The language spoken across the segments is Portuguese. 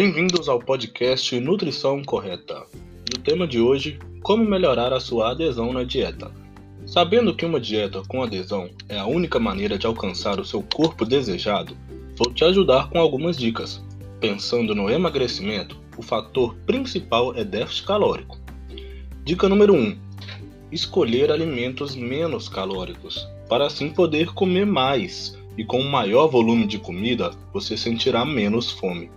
Bem-vindos ao podcast Nutrição Correta. E o tema de hoje: como melhorar a sua adesão na dieta. Sabendo que uma dieta com adesão é a única maneira de alcançar o seu corpo desejado, vou te ajudar com algumas dicas. Pensando no emagrecimento, o fator principal é déficit calórico. Dica número 1: escolher alimentos menos calóricos, para assim poder comer mais e com um maior volume de comida você sentirá menos fome.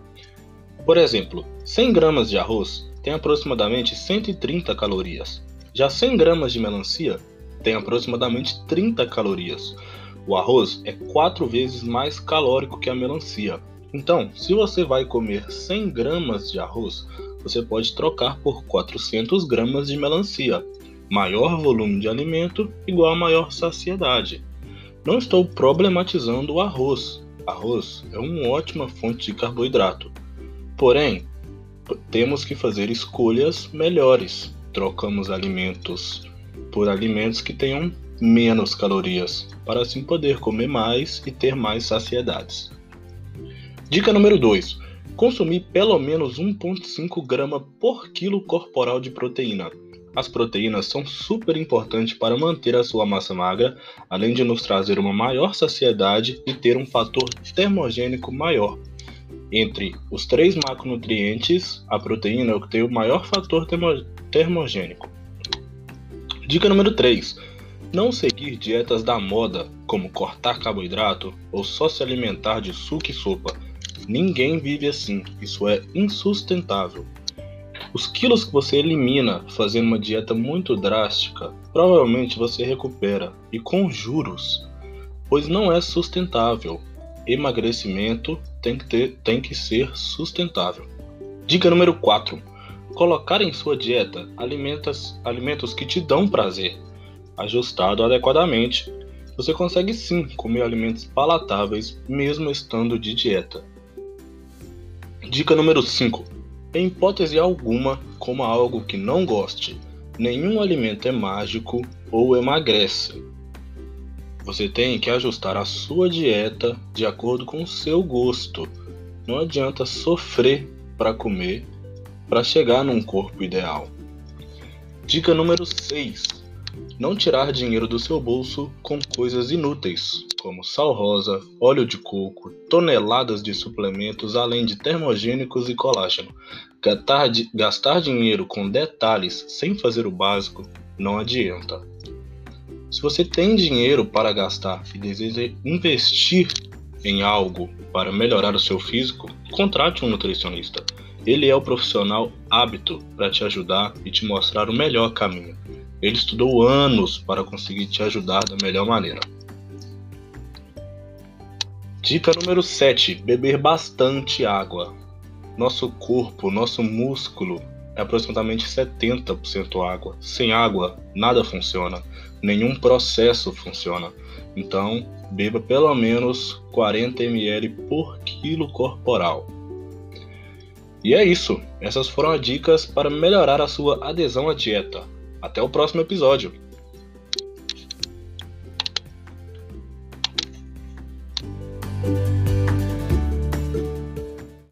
Por exemplo, 100 gramas de arroz tem aproximadamente 130 calorias. Já 100 gramas de melancia tem aproximadamente 30 calorias. O arroz é 4 vezes mais calórico que a melancia. Então, se você vai comer 100 gramas de arroz, você pode trocar por 400 gramas de melancia. Maior volume de alimento igual a maior saciedade. Não estou problematizando o arroz. Arroz é uma ótima fonte de carboidrato. Porém, temos que fazer escolhas melhores. Trocamos alimentos por alimentos que tenham menos calorias, para assim poder comer mais e ter mais saciedades. Dica número 2: consumir pelo menos 1,5 grama por quilo corporal de proteína. As proteínas são super importantes para manter a sua massa magra, além de nos trazer uma maior saciedade e ter um fator termogênico maior. Entre os três macronutrientes, a proteína é o que tem o maior fator termo termogênico. Dica número 3. Não seguir dietas da moda, como cortar carboidrato ou só se alimentar de suco e sopa. Ninguém vive assim, isso é insustentável. Os quilos que você elimina fazendo uma dieta muito drástica, provavelmente você recupera e com juros, pois não é sustentável. Emagrecimento tem que, ter, tem que ser sustentável. Dica número 4. Colocar em sua dieta alimentos, alimentos que te dão prazer. Ajustado adequadamente, você consegue sim comer alimentos palatáveis mesmo estando de dieta. Dica número 5 em hipótese alguma, coma algo que não goste. Nenhum alimento é mágico ou emagrece. Você tem que ajustar a sua dieta de acordo com o seu gosto. Não adianta sofrer para comer para chegar num corpo ideal. Dica número 6 não tirar dinheiro do seu bolso com coisas inúteis, como sal rosa, óleo de coco, toneladas de suplementos, além de termogênicos e colágeno. Gastar, gastar dinheiro com detalhes sem fazer o básico não adianta. Se você tem dinheiro para gastar e deseja investir em algo para melhorar o seu físico, contrate um nutricionista. Ele é o profissional hábito para te ajudar e te mostrar o melhor caminho. Ele estudou anos para conseguir te ajudar da melhor maneira. Dica número 7: beber bastante água. Nosso corpo, nosso músculo é aproximadamente 70% água. Sem água, nada funciona, nenhum processo funciona. Então, beba pelo menos 40 ml por quilo corporal. E é isso. Essas foram as dicas para melhorar a sua adesão à dieta. Até o próximo episódio.